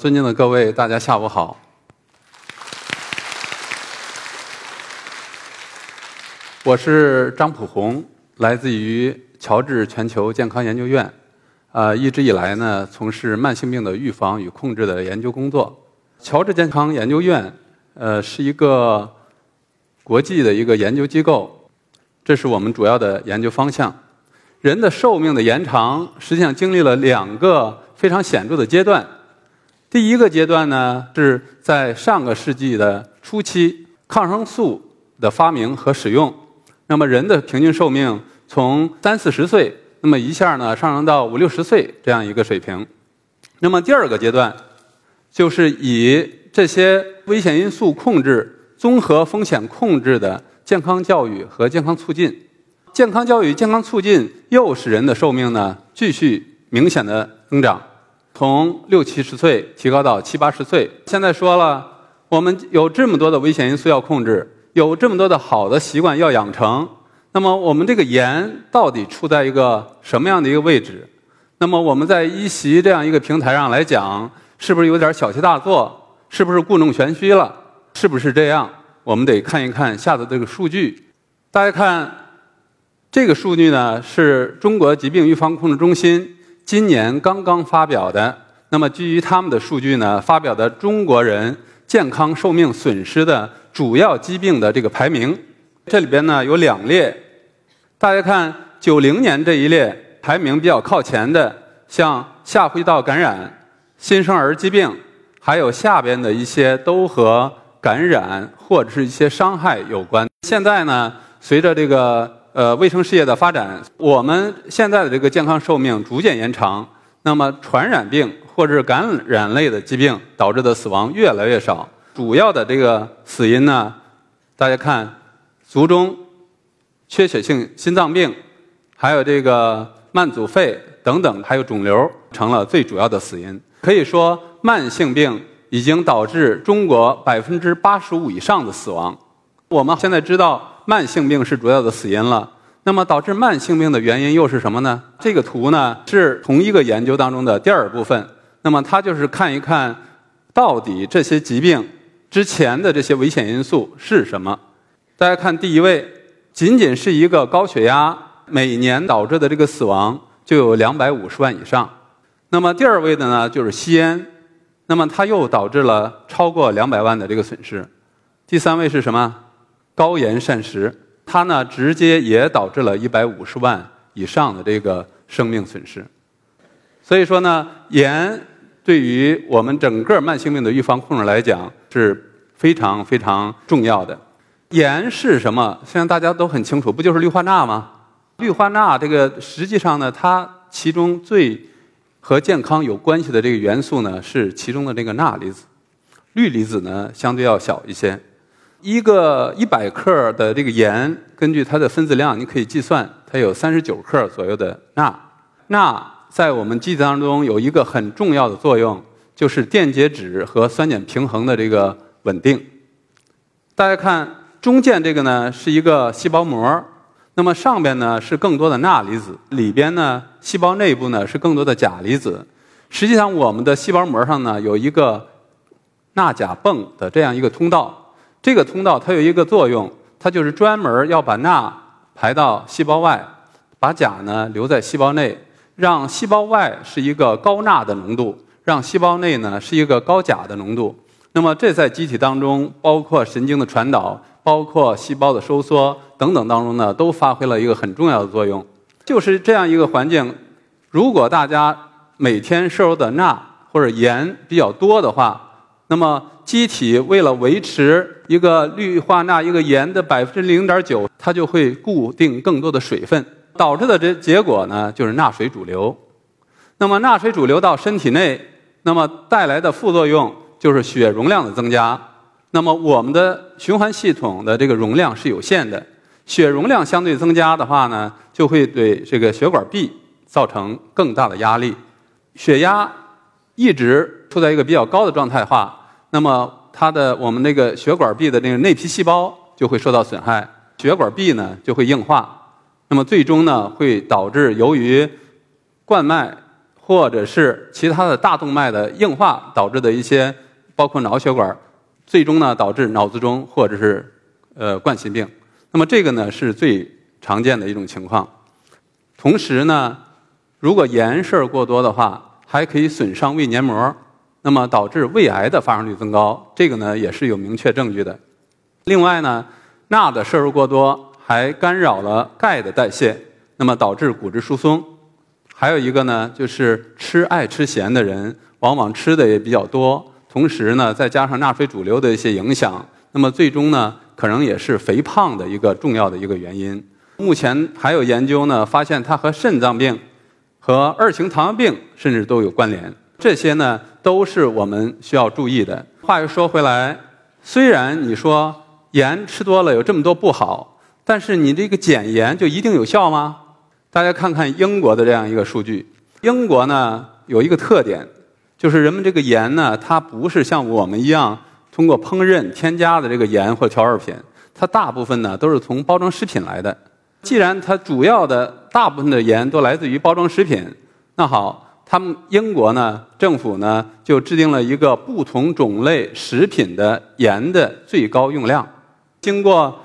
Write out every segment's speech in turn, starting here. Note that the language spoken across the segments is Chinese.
尊敬的各位，大家下午好。我是张普红，来自于乔治全球健康研究院，呃，一直以来呢从事慢性病的预防与控制的研究工作。乔治健康研究院，呃，是一个国际的一个研究机构，这是我们主要的研究方向。人的寿命的延长，实际上经历了两个非常显著的阶段。第一个阶段呢，是在上个世纪的初期，抗生素的发明和使用，那么人的平均寿命从三四十岁，那么一下呢上升到五六十岁这样一个水平。那么第二个阶段，就是以这些危险因素控制、综合风险控制的健康教育和健康促进。健康教育、健康促进又使人的寿命呢继续明显的增长，从六七十岁提高到七八十岁。现在说了，我们有这么多的危险因素要控制，有这么多的好的习惯要养成，那么我们这个盐到底处在一个什么样的一个位置？那么我们在一席这样一个平台上来讲，是不是有点小题大做？是不是故弄玄虚了？是不是这样？我们得看一看下的这个数据。大家看。这个数据呢，是中国疾病预防控制中心今年刚刚发表的。那么，基于他们的数据呢，发表的中国人健康寿命损失的主要疾病的这个排名。这里边呢有两列，大家看九零年这一列排名比较靠前的，像下呼吸道感染、新生儿疾病，还有下边的一些都和感染或者是一些伤害有关。现在呢，随着这个呃，卫生事业的发展，我们现在的这个健康寿命逐渐延长。那么，传染病或者是感染类的疾病导致的死亡越来越少。主要的这个死因呢，大家看，卒中、缺血性心脏病，还有这个慢阻肺等等，还有肿瘤成了最主要的死因。可以说，慢性病已经导致中国百分之八十五以上的死亡。我们现在知道。慢性病是主要的死因了，那么导致慢性病的原因又是什么呢？这个图呢是同一个研究当中的第二部分，那么它就是看一看到底这些疾病之前的这些危险因素是什么。大家看第一位，仅仅是一个高血压，每年导致的这个死亡就有两百五十万以上。那么第二位的呢就是吸烟，那么它又导致了超过两百万的这个损失。第三位是什么？高盐膳食，它呢直接也导致了一百五十万以上的这个生命损失。所以说呢，盐对于我们整个慢性病的预防控制来讲是非常非常重要的。盐是什么？现在大家都很清楚，不就是氯化钠吗？氯化钠这个实际上呢，它其中最和健康有关系的这个元素呢，是其中的这个钠离子，氯离子呢相对要小一些。一个一百克的这个盐，根据它的分子量，你可以计算它有三十九克左右的钠。钠在我们机体当中有一个很重要的作用，就是电解质和酸碱平衡的这个稳定。大家看中间这个呢是一个细胞膜，那么上边呢是更多的钠离子，里边呢细胞内部呢是更多的钾离子。实际上我们的细胞膜上呢有一个钠钾泵的这样一个通道。这个通道它有一个作用，它就是专门要把钠排到细胞外，把钾呢留在细胞内，让细胞外是一个高钠的浓度，让细胞内呢是一个高钾的浓度。那么这在机体当中，包括神经的传导，包括细胞的收缩等等当中呢，都发挥了一个很重要的作用。就是这样一个环境，如果大家每天摄入的钠或者盐比较多的话，那么机体为了维持一个氯化钠一个盐的百分之零点九，它就会固定更多的水分，导致的这结果呢，就是钠水主流。那么钠水主流到身体内，那么带来的副作用就是血容量的增加。那么我们的循环系统的这个容量是有限的，血容量相对增加的话呢，就会对这个血管壁造成更大的压力，血压一直处在一个比较高的状态化。那么，它的我们那个血管壁的那个内皮细胞就会受到损害，血管壁呢就会硬化，那么最终呢会导致由于冠脉或者是其他的大动脉的硬化导致的一些，包括脑血管，最终呢导致脑卒中或者是呃冠心病。那么这个呢是最常见的一种情况。同时呢，如果盐摄入过多的话，还可以损伤胃黏膜，那么导致胃癌的发生率增高。这个呢也是有明确证据的。另外呢，钠的摄入过多还干扰了钙的代谢，那么导致骨质疏松。还有一个呢，就是吃爱吃咸的人，往往吃的也比较多，同时呢再加上钠水主流的一些影响，那么最终呢可能也是肥胖的一个重要的一个原因。目前还有研究呢，发现它和肾脏病、和二型糖尿病甚至都有关联。这些呢都是我们需要注意的。话又说回来，虽然你说盐吃多了有这么多不好，但是你这个减盐就一定有效吗？大家看看英国的这样一个数据。英国呢有一个特点，就是人们这个盐呢，它不是像我们一样通过烹饪添加的这个盐或调味品，它大部分呢都是从包装食品来的。既然它主要的大部分的盐都来自于包装食品，那好，他们英国呢政府呢就制定了一个不同种类食品的盐的最高用量。经过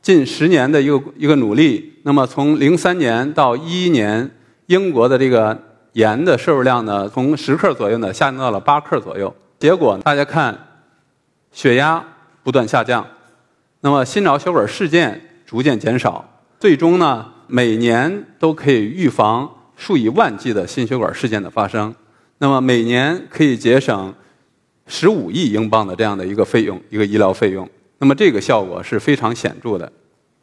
近十年的一个一个努力，那么从零三年到一一年，英国的这个盐的摄入量呢从十克左右呢下降到了八克左右。结果大家看，血压不断下降，那么心脑血管事件逐渐减少。最终呢，每年都可以预防数以万计的心血管事件的发生。那么每年可以节省十五亿英镑的这样的一个费用，一个医疗费用。那么这个效果是非常显著的。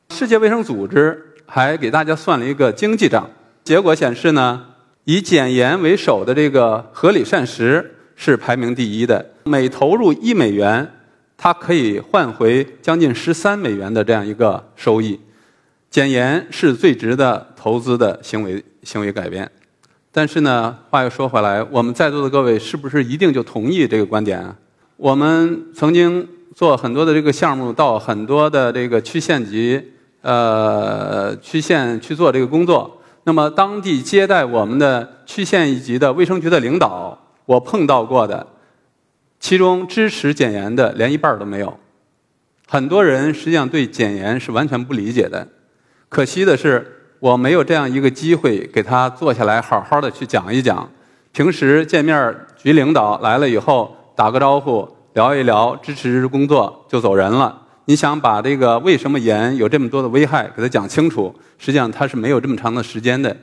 世界卫生组织还给大家算了一个经济账，结果显示呢，以减盐为首的这个合理膳食是排名第一的，每投入一美元，它可以换回将近十三美元的这样一个收益。减盐是最值得投资的行为行为改变，但是呢，话又说回来，我们在座的各位是不是一定就同意这个观点啊？我们曾经做很多的这个项目，到很多的这个区县级呃区县去做这个工作。那么当地接待我们的区县一级的卫生局的领导，我碰到过的，其中支持减盐的连一半都没有。很多人实际上对减盐是完全不理解的。可惜的是，我没有这样一个机会给他坐下来好好的去讲一讲。平时见面，局领导来了以后打个招呼，聊一聊，支持工作就走人了。你想把这个为什么盐有这么多的危害给他讲清楚，实际上他是没有这么长的时间的。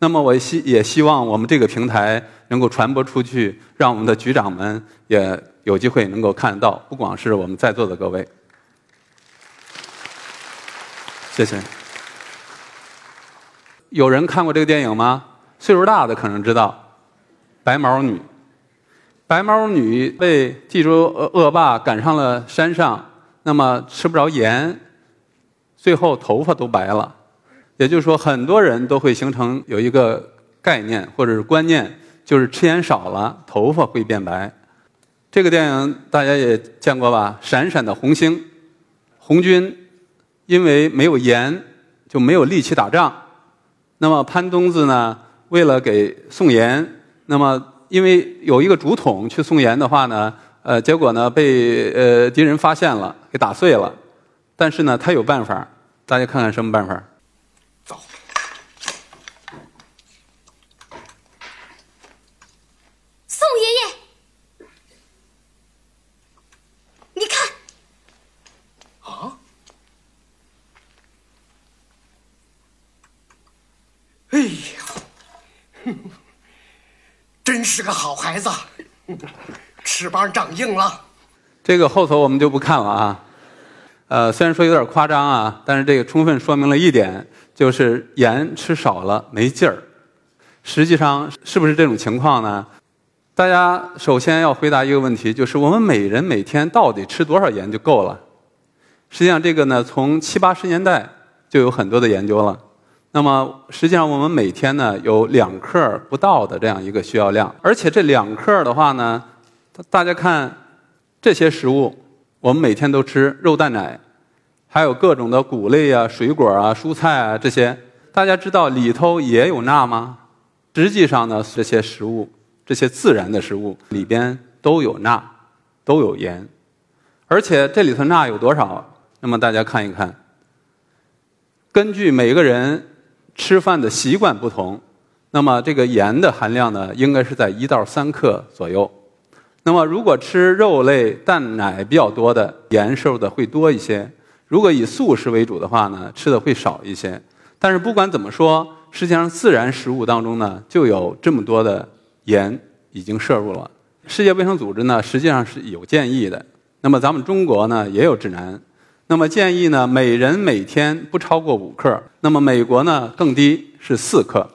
那么我希也希望我们这个平台能够传播出去，让我们的局长们也有机会能够看到，不光是我们在座的各位。谢谢。有人看过这个电影吗？岁数大的可能知道，《白毛女》。白毛女被地主恶恶霸赶上了山上，那么吃不着盐，最后头发都白了。也就是说，很多人都会形成有一个概念或者是观念，就是吃盐少了，头发会变白。这个电影大家也见过吧？闪闪的红星，红军因为没有盐，就没有力气打仗。那么潘冬子呢？为了给送盐，那么因为有一个竹筒去送盐的话呢，呃，结果呢被呃敌人发现了，给打碎了。但是呢，他有办法，大家看看什么办法？走，宋爷爷，你看，啊！哎呀，哼真是个好孩子，翅膀长硬了。这个后头我们就不看了啊。呃，虽然说有点夸张啊，但是这个充分说明了一点，就是盐吃少了没劲儿。实际上是不是这种情况呢？大家首先要回答一个问题，就是我们每人每天到底吃多少盐就够了？实际上这个呢，从七八十年代就有很多的研究了。那么实际上我们每天呢有两克不到的这样一个需要量，而且这两克的话呢，大家看这些食物，我们每天都吃肉蛋奶，还有各种的谷类啊、水果啊、蔬菜啊这些，大家知道里头也有钠吗？实际上呢，这些食物，这些自然的食物里边都有钠，都有盐，而且这里头钠有多少？那么大家看一看，根据每个人吃饭的习惯不同，那么这个盐的含量呢，应该是在一到三克左右。那么如果吃肉类、蛋奶比较多的，盐摄入的会多一些；如果以素食为主的话呢，吃的会少一些。但是不管怎么说，实际上自然食物当中呢，就有这么多的盐已经摄入了。世界卫生组织呢，实际上是有建议的。那么咱们中国呢，也有指南。那么建议呢，每人每天不超过五克。那么美国呢，更低是四克。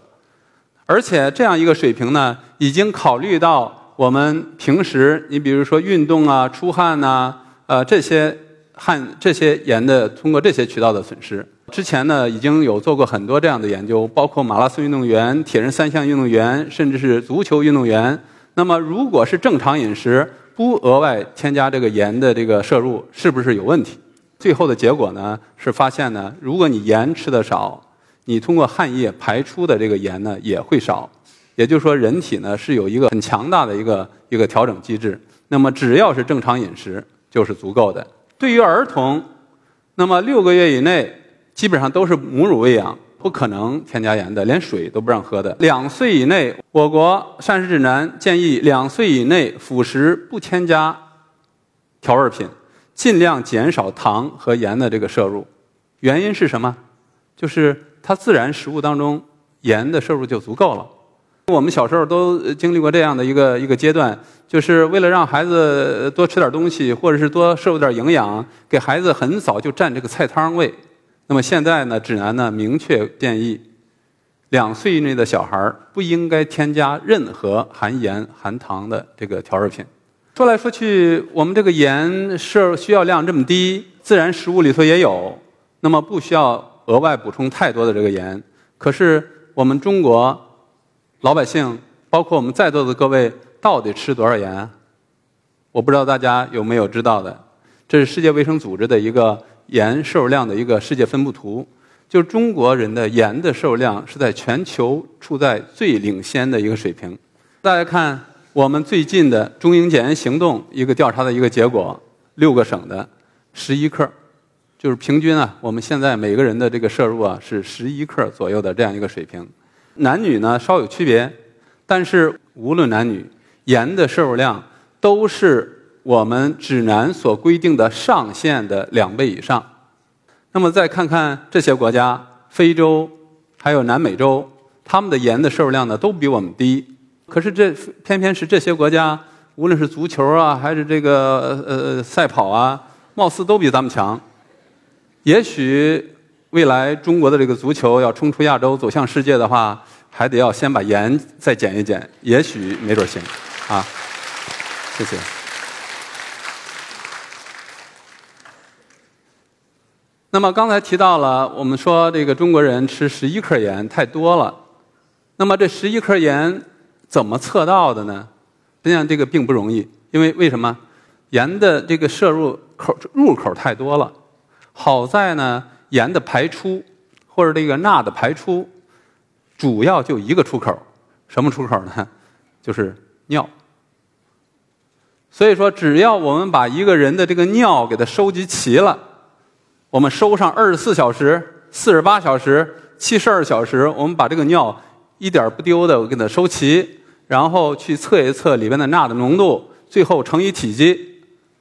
而且这样一个水平呢，已经考虑到我们平时，你比如说运动啊、出汗呐，呃这些汗、这些盐的通过这些渠道的损失。之前呢，已经有做过很多这样的研究，包括马拉松运动员、铁人三项运动员，甚至是足球运动员。那么，如果是正常饮食，不额外添加这个盐的这个摄入，是不是有问题？最后的结果呢，是发现呢，如果你盐吃的少，你通过汗液排出的这个盐呢也会少。也就是说，人体呢是有一个很强大的一个一个调整机制。那么，只要是正常饮食，就是足够的。对于儿童，那么六个月以内。基本上都是母乳喂养，不可能添加盐的，连水都不让喝的。两岁以内，我国膳食指南建议两岁以内辅食不添加调味品，尽量减少糖和盐的这个摄入。原因是什么？就是它自然食物当中盐的摄入就足够了。我们小时候都经历过这样的一个一个阶段，就是为了让孩子多吃点东西，或者是多摄入点营养，给孩子很早就占这个菜汤喂。那么现在呢，指南呢明确建议，两岁以内的小孩不应该添加任何含盐含糖的这个调味品。说来说去，我们这个盐摄需要量这么低，自然食物里头也有，那么不需要额外补充太多的这个盐。可是我们中国老百姓，包括我们在座的各位，到底吃多少盐？我不知道大家有没有知道的？这是世界卫生组织的一个。盐摄入量的一个世界分布图，就中国人的盐的摄入量是在全球处在最领先的一个水平。大家看我们最近的中英检验行动一个调查的一个结果，六个省的十一克，就是平均啊，我们现在每个人的这个摄入啊是十一克左右的这样一个水平。男女呢稍有区别，但是无论男女，盐的摄入量都是。我们指南所规定的上限的两倍以上。那么再看看这些国家，非洲还有南美洲，他们的盐的摄入量呢都比我们低。可是这偏偏是这些国家，无论是足球啊，还是这个呃呃赛跑啊，貌似都比咱们强。也许未来中国的这个足球要冲出亚洲，走向世界的话，还得要先把盐再减一减。也许没准行啊。谢谢。那么刚才提到了，我们说这个中国人吃十一克盐太多了。那么这十一克盐怎么测到的呢？实际上这个并不容易，因为为什么？盐的这个摄入口入口太多了。好在呢，盐的排出或者这个钠的排出，主要就一个出口，什么出口呢？就是尿。所以说，只要我们把一个人的这个尿给它收集齐了。我们收上二十四小时、四十八小时、七十二小时，我们把这个尿一点不丢的我给它收齐，然后去测一测里边的钠的浓度，最后乘以体积，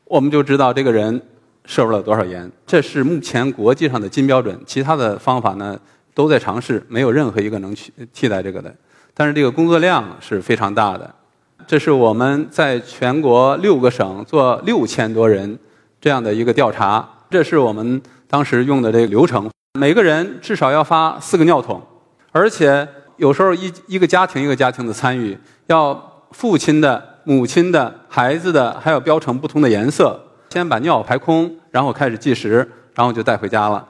我们就知道这个人摄入了多少盐。这是目前国际上的金标准，其他的方法呢都在尝试，没有任何一个能去替代这个的。但是这个工作量是非常大的。这是我们在全国六个省做六千多人这样的一个调查，这是我们。当时用的这个流程，每个人至少要发四个尿桶，而且有时候一一个家庭一个家庭的参与，要父亲的、母亲的、孩子的，还要标成不同的颜色。先把尿排空，然后开始计时，然后就带回家了。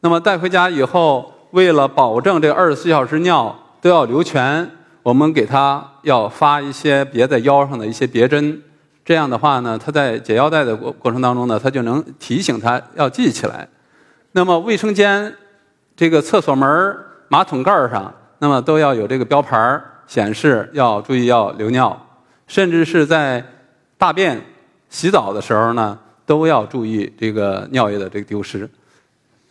那么带回家以后，为了保证这二十四小时尿都要流全，我们给他要发一些别在腰上的一些别针。这样的话呢，他在解腰带的过过程当中呢，他就能提醒他要记起来。那么卫生间这个厕所门马桶盖上，那么都要有这个标牌显示要注意要留尿，甚至是在大便、洗澡的时候呢，都要注意这个尿液的这个丢失。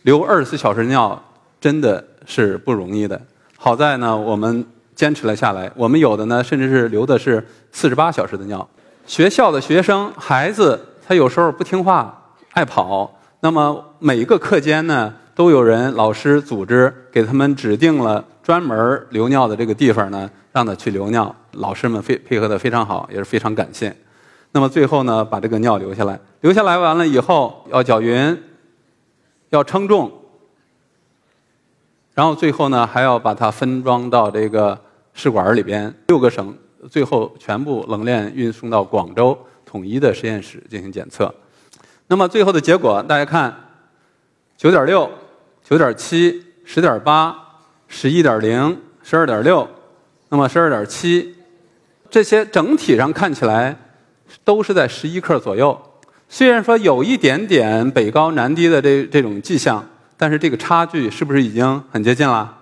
留二十四小时尿真的是不容易的，好在呢我们坚持了下来。我们有的呢甚至是留的是四十八小时的尿。学校的学生孩子他有时候不听话，爱跑，那么每一个课间呢。都有人老师组织给他们指定了专门留尿的这个地方呢，让他去留尿。老师们非配合的非常好，也是非常感谢。那么最后呢，把这个尿留下来，留下来完了以后要搅匀，要称重，然后最后呢还要把它分装到这个试管里边，六个省最后全部冷链运送到广州统一的实验室进行检测。那么最后的结果，大家看，九点六。九点七、十点八、十一点零、十二点六，那么十二点七，这些整体上看起来都是在十一克左右。虽然说有一点点北高南低的这这种迹象，但是这个差距是不是已经很接近了？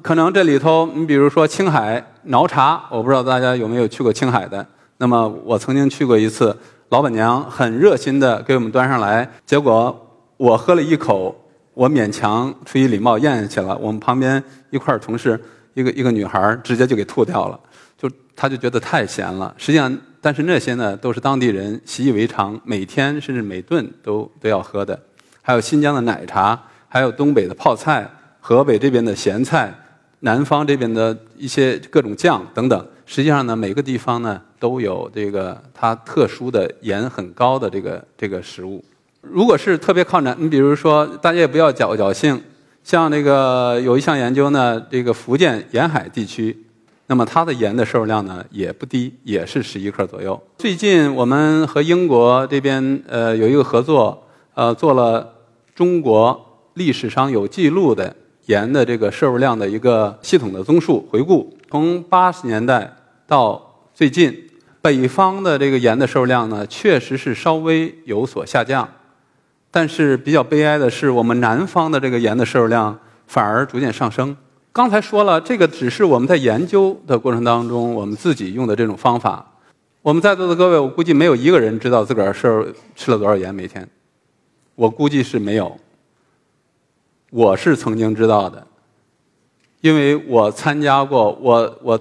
可能这里头，你比如说青海挠茶，我不知道大家有没有去过青海的。那么我曾经去过一次，老板娘很热心的给我们端上来，结果我喝了一口。我勉强出于礼貌咽下去了，我们旁边一块同事一个一个女孩直接就给吐掉了，就她就觉得太咸了。实际上，但是那些呢都是当地人习以为常，每天甚至每顿都都要喝的。还有新疆的奶茶，还有东北的泡菜，河北这边的咸菜，南方这边的一些各种酱等等。实际上呢，每个地方呢都有这个它特殊的盐很高的这个这个食物。如果是特别靠南，你比如说，大家也不要侥侥幸。像那个有一项研究呢，这个福建沿海地区，那么它的盐的摄入量呢也不低，也是十一克左右。最近我们和英国这边呃有一个合作，呃做了中国历史上有记录的盐的这个摄入量的一个系统的综述回顾，从八十年代到最近，北方的这个盐的摄入量呢确实是稍微有所下降。但是比较悲哀的是，我们南方的这个盐的摄入量反而逐渐上升。刚才说了，这个只是我们在研究的过程当中我们自己用的这种方法。我们在座的各位，我估计没有一个人知道自个儿是吃了多少盐每天。我估计是没有。我是曾经知道的，因为我参加过，我我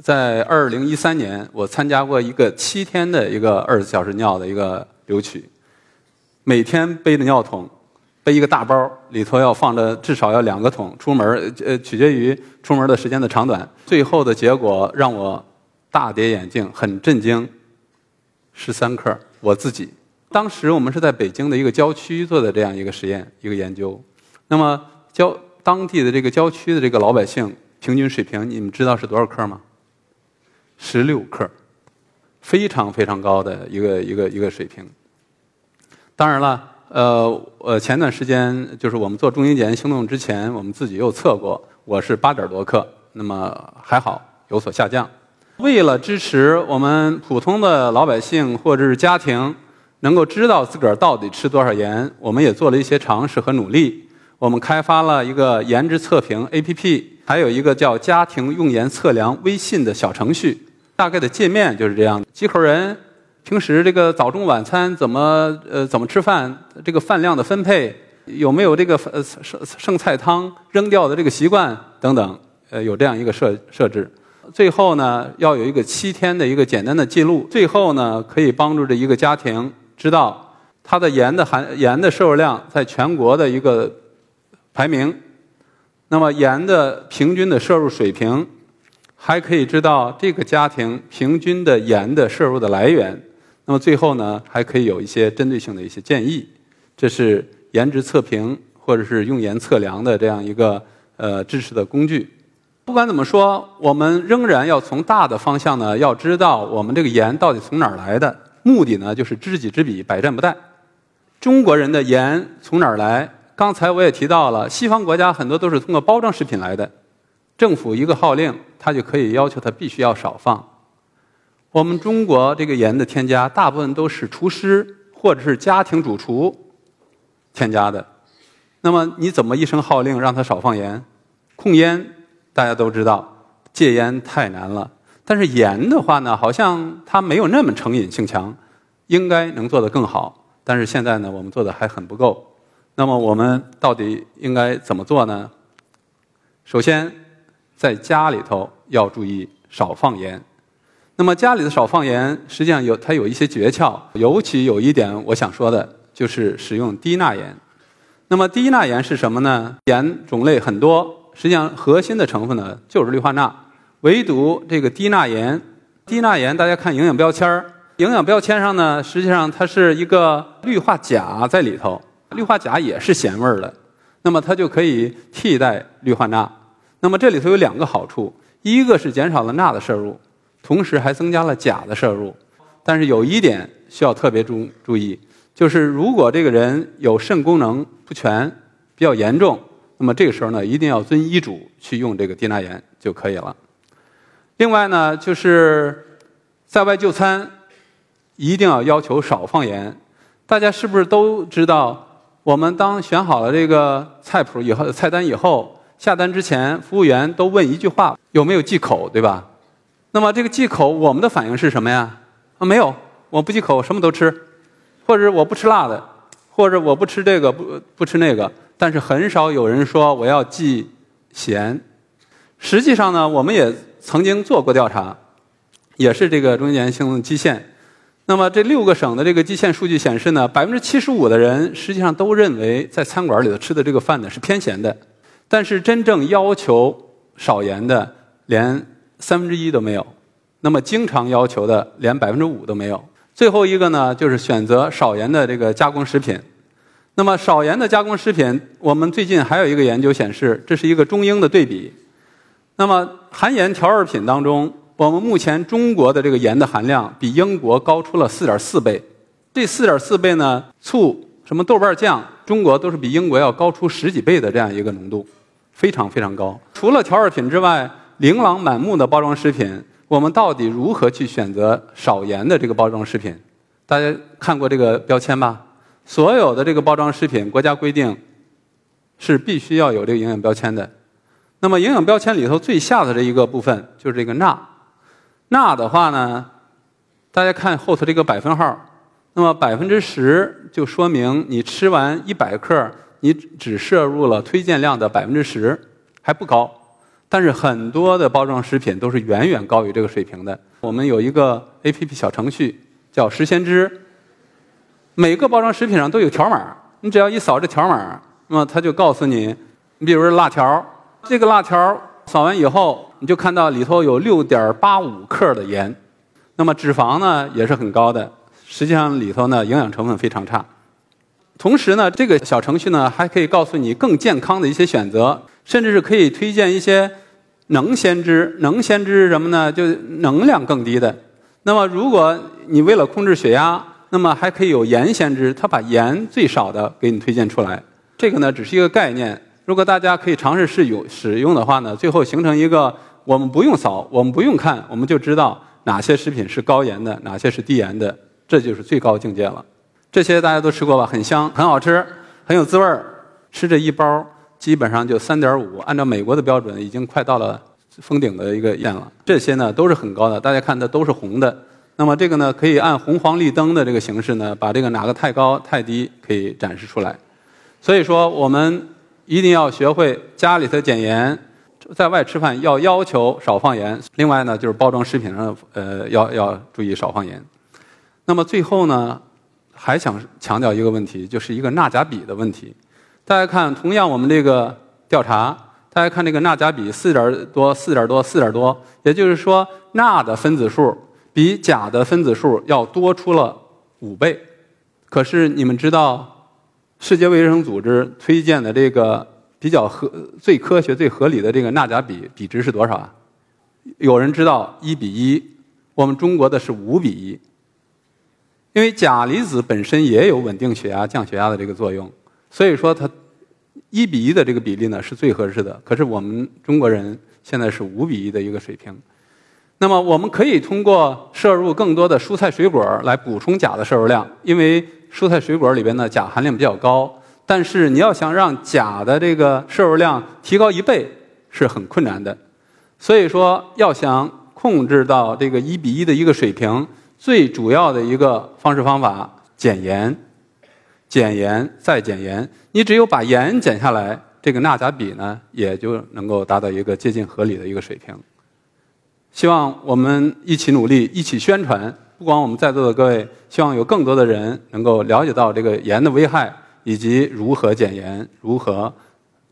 在二零一三年我参加过一个七天的一个二十四小时尿的一个留取。每天背着尿桶，背一个大包，里头要放着至少要两个桶。出门呃，取决于出门的时间的长短。最后的结果让我大跌眼镜，很震惊。十三克，我自己。当时我们是在北京的一个郊区做的这样一个实验，一个研究。那么郊当地的这个郊区的这个老百姓平均水平，你们知道是多少克吗？十六克，非常非常高的一个一个一个水平。当然了，呃，呃，前段时间就是我们做中英检验行动之前，我们自己又测过，我是八点多克，那么还好有所下降。为了支持我们普通的老百姓或者是家庭能够知道自个儿到底吃多少盐，我们也做了一些尝试和努力。我们开发了一个盐值测评 APP，还有一个叫家庭用盐测量微信的小程序。大概的界面就是这样，几口人。平时这个早中晚餐怎么呃怎么吃饭？这个饭量的分配有没有这个呃剩剩菜汤扔掉的这个习惯等等？呃，有这样一个设设置。最后呢，要有一个七天的一个简单的记录。最后呢，可以帮助这一个家庭知道它的盐的含盐的摄入量在全国的一个排名。那么盐的平均的摄入水平，还可以知道这个家庭平均的盐的摄入的来源。那么最后呢，还可以有一些针对性的一些建议，这是颜值测评或者是用盐测量的这样一个呃支持的工具。不管怎么说，我们仍然要从大的方向呢，要知道我们这个盐到底从哪儿来的。目的呢，就是知己知彼，百战不殆。中国人的盐从哪儿来？刚才我也提到了，西方国家很多都是通过包装食品来的，政府一个号令，它就可以要求它必须要少放。我们中国这个盐的添加，大部分都是厨师或者是家庭主厨添加的。那么你怎么一声号令让他少放盐？控烟大家都知道，戒烟太难了。但是盐的话呢，好像它没有那么成瘾性强，应该能做得更好。但是现在呢，我们做的还很不够。那么我们到底应该怎么做呢？首先，在家里头要注意少放盐。那么家里的少放盐，实际上有它有一些诀窍，尤其有一点我想说的，就是使用低钠盐。那么低钠盐是什么呢？盐种类很多，实际上核心的成分呢就是氯化钠。唯独这个低钠盐，低钠盐大家看营养标签儿，营养标签上呢，实际上它是一个氯化钾在里头，氯化钾也是咸味儿的，那么它就可以替代氯化钠。那么这里头有两个好处，一个是减少了钠的摄入，同时还增加了钾的摄入。但是有一点需要特别注注意，就是如果这个人有肾功能不全比较严重，那么这个时候呢，一定要遵医嘱去用这个低钠盐就可以了。另外呢，就是在外就餐，一定要要求少放盐。大家是不是都知道？我们当选好了这个菜谱以后，菜单以后，下单之前，服务员都问一句话：有没有忌口，对吧？那么这个忌口，我们的反应是什么呀？啊，没有，我不忌口，什么都吃，或者我不吃辣的，或者我不吃这个，不不吃那个。但是很少有人说我要忌咸。实际上呢，我们也。曾经做过调查，也是这个中间性基线。那么这六个省的这个基线数据显示呢，百分之七十五的人实际上都认为在餐馆里头吃的这个饭呢是偏咸的，但是真正要求少盐的连三分之一都没有。那么经常要求的连百分之五都没有。最后一个呢，就是选择少盐的这个加工食品。那么少盐的加工食品，我们最近还有一个研究显示，这是一个中英的对比。那么含盐调味品当中，我们目前中国的这个盐的含量比英国高出了四点四倍。这四点四倍呢，醋、什么豆瓣酱，中国都是比英国要高出十几倍的这样一个浓度，非常非常高。除了调味品之外，琳琅满目的包装食品，我们到底如何去选择少盐的这个包装食品？大家看过这个标签吧？所有的这个包装食品，国家规定是必须要有这个营养标签的。那么营养标签里头最下的这一个部分就是这个钠，钠的话呢，大家看后头这个百分号，那么百分之十就说明你吃完一百克，你只摄入了推荐量的百分之十，还不高。但是很多的包装食品都是远远高于这个水平的。我们有一个 A P P 小程序叫食先知，每个包装食品上都有条码，你只要一扫这条码，那么它就告诉你，你比如说辣条。这个辣条扫完以后，你就看到里头有六点八五克的盐，那么脂肪呢也是很高的。实际上里头呢营养成分非常差。同时呢，这个小程序呢还可以告诉你更健康的一些选择，甚至是可以推荐一些能先知。能先知什么呢？就能量更低的。那么如果你为了控制血压，那么还可以有盐先知，它把盐最少的给你推荐出来。这个呢只是一个概念。如果大家可以尝试试用使用的话呢，最后形成一个我们不用扫，我们不用看，我们就知道哪些食品是高盐的，哪些是低盐的，这就是最高境界了。这些大家都吃过吧？很香，很好吃，很有滋味儿。吃这一包基本上就三点五，按照美国的标准，已经快到了封顶的一个盐了。这些呢都是很高的，大家看它都是红的。那么这个呢可以按红黄绿灯的这个形式呢，把这个哪个太高太低可以展示出来。所以说我们。一定要学会家里头减盐，在外吃饭要要求少放盐。另外呢，就是包装食品上，呃，要要注意少放盐。那么最后呢，还想强调一个问题，就是一个钠钾比的问题。大家看，同样我们这个调查，大家看这个钠钾比四点多、四点多、四点多，也就是说，钠的分子数比钾的分子数要多出了五倍。可是你们知道？世界卫生组织推荐的这个比较合、最科学、最合理的这个钠钾比比值是多少啊？有人知道一比一，我们中国的是五比一。因为钾离子本身也有稳定血压、降血压的这个作用，所以说它一比一的这个比例呢是最合适的。可是我们中国人现在是五比一的一个水平。那么我们可以通过摄入更多的蔬菜水果来补充钾的摄入量，因为。蔬菜水果里边呢，钾含量比较高，但是你要想让钾的这个摄入量提高一倍是很困难的。所以说，要想控制到这个一比一的一个水平，最主要的一个方式方法，减盐，减盐再减盐。你只有把盐减下来，这个钠钾比呢，也就能够达到一个接近合理的一个水平。希望我们一起努力，一起宣传。不光我们在座的各位，希望有更多的人能够了解到这个盐的危害，以及如何减盐，如何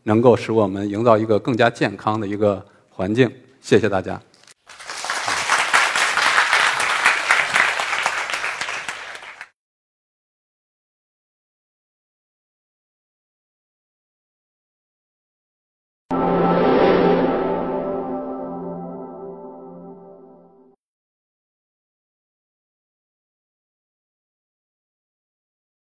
能够使我们营造一个更加健康的一个环境。谢谢大家。